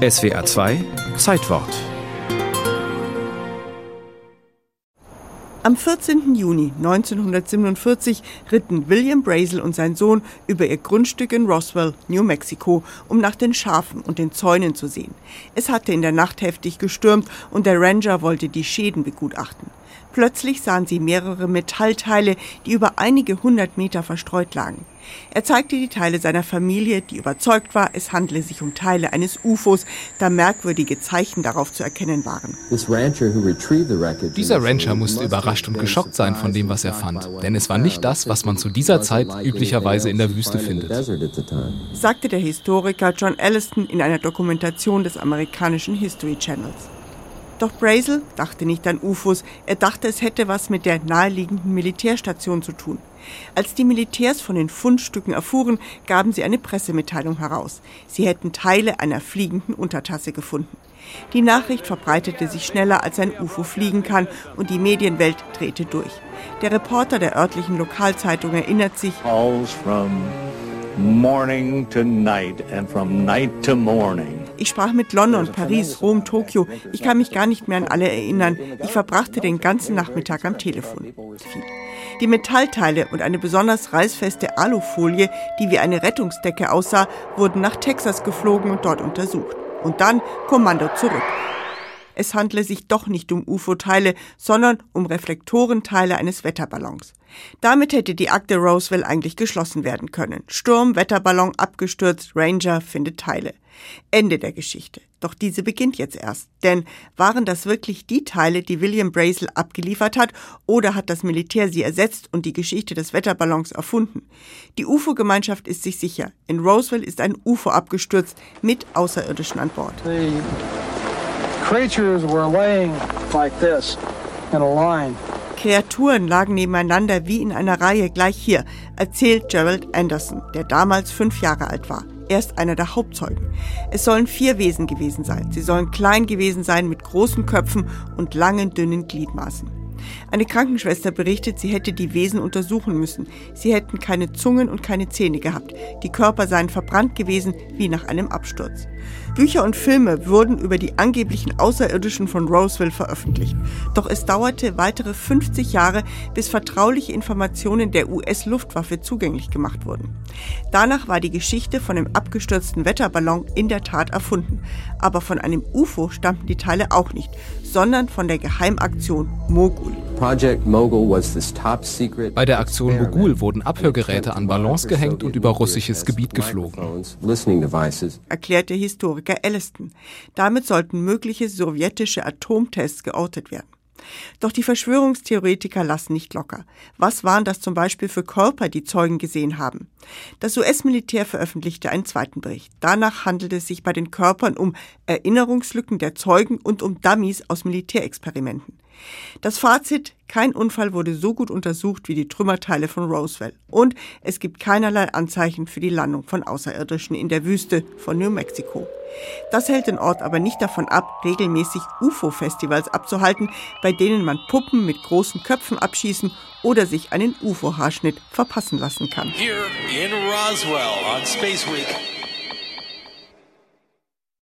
SWA 2 Zeitwort Am 14. Juni 1947 ritten William Brazel und sein Sohn über ihr Grundstück in Roswell, New Mexico, um nach den Schafen und den Zäunen zu sehen. Es hatte in der Nacht heftig gestürmt und der Ranger wollte die Schäden begutachten. Plötzlich sahen sie mehrere Metallteile, die über einige hundert Meter verstreut lagen. Er zeigte die Teile seiner Familie, die überzeugt war, es handle sich um Teile eines UFOs, da merkwürdige Zeichen darauf zu erkennen waren. Dieser Rancher musste überrascht und geschockt sein von dem, was er fand, denn es war nicht das, was man zu dieser Zeit üblicherweise in der Wüste findet, sagte der Historiker John Elliston in einer Dokumentation des amerikanischen History Channels. Doch Brazel dachte nicht an UFOs, er dachte, es hätte was mit der naheliegenden Militärstation zu tun. Als die Militärs von den Fundstücken erfuhren, gaben sie eine Pressemitteilung heraus. Sie hätten Teile einer fliegenden Untertasse gefunden. Die Nachricht verbreitete sich schneller, als ein UFO fliegen kann, und die Medienwelt drehte durch. Der Reporter der örtlichen Lokalzeitung erinnert sich, morning to night and from night to morning. Ich sprach mit London, Paris, Rom, Tokio. Ich kann mich gar nicht mehr an alle erinnern. Ich verbrachte den ganzen Nachmittag am Telefon. Die Metallteile und eine besonders reißfeste Alufolie, die wie eine Rettungsdecke aussah, wurden nach Texas geflogen und dort untersucht. Und dann Kommando zurück es handle sich doch nicht um UFO-Teile, sondern um Reflektorenteile eines Wetterballons. Damit hätte die Akte Roswell eigentlich geschlossen werden können. Sturm, Wetterballon abgestürzt, Ranger findet Teile. Ende der Geschichte. Doch diese beginnt jetzt erst. Denn waren das wirklich die Teile, die William Brazel abgeliefert hat, oder hat das Militär sie ersetzt und die Geschichte des Wetterballons erfunden? Die UFO-Gemeinschaft ist sich sicher. In Roswell ist ein UFO abgestürzt mit Außerirdischen an Bord. Creatures Kreaturen lagen nebeneinander wie in einer Reihe gleich hier, erzählt Gerald Anderson, der damals fünf Jahre alt war. Er ist einer der Hauptzeugen. Es sollen vier Wesen gewesen sein. Sie sollen klein gewesen sein mit großen Köpfen und langen, dünnen Gliedmaßen. Eine Krankenschwester berichtet, sie hätte die Wesen untersuchen müssen. Sie hätten keine Zungen und keine Zähne gehabt. Die Körper seien verbrannt gewesen wie nach einem Absturz. Bücher und Filme wurden über die angeblichen Außerirdischen von Roswell veröffentlicht. Doch es dauerte weitere 50 Jahre, bis vertrauliche Informationen der US-Luftwaffe zugänglich gemacht wurden. Danach war die Geschichte von dem abgestürzten Wetterballon in der Tat erfunden. Aber von einem UFO stammten die Teile auch nicht, sondern von der Geheimaktion Mogul. Bei der Aktion Mogul wurden Abhörgeräte an Ballons gehängt und über russisches Gebiet geflogen. Erklärte Historiker Elliston. Damit sollten mögliche sowjetische Atomtests geortet werden. Doch die Verschwörungstheoretiker lassen nicht locker. Was waren das zum Beispiel für Körper, die Zeugen gesehen haben? Das US-Militär veröffentlichte einen zweiten Bericht. Danach handelte es sich bei den Körpern um Erinnerungslücken der Zeugen und um Dummies aus Militärexperimenten. Das Fazit, kein Unfall wurde so gut untersucht wie die Trümmerteile von Roswell. Und es gibt keinerlei Anzeichen für die Landung von Außerirdischen in der Wüste von New Mexico. Das hält den Ort aber nicht davon ab, regelmäßig UFO-Festivals abzuhalten, bei denen man Puppen mit großen Köpfen abschießen oder sich einen UFO-Haarschnitt verpassen lassen kann. Here in Roswell on Space Week.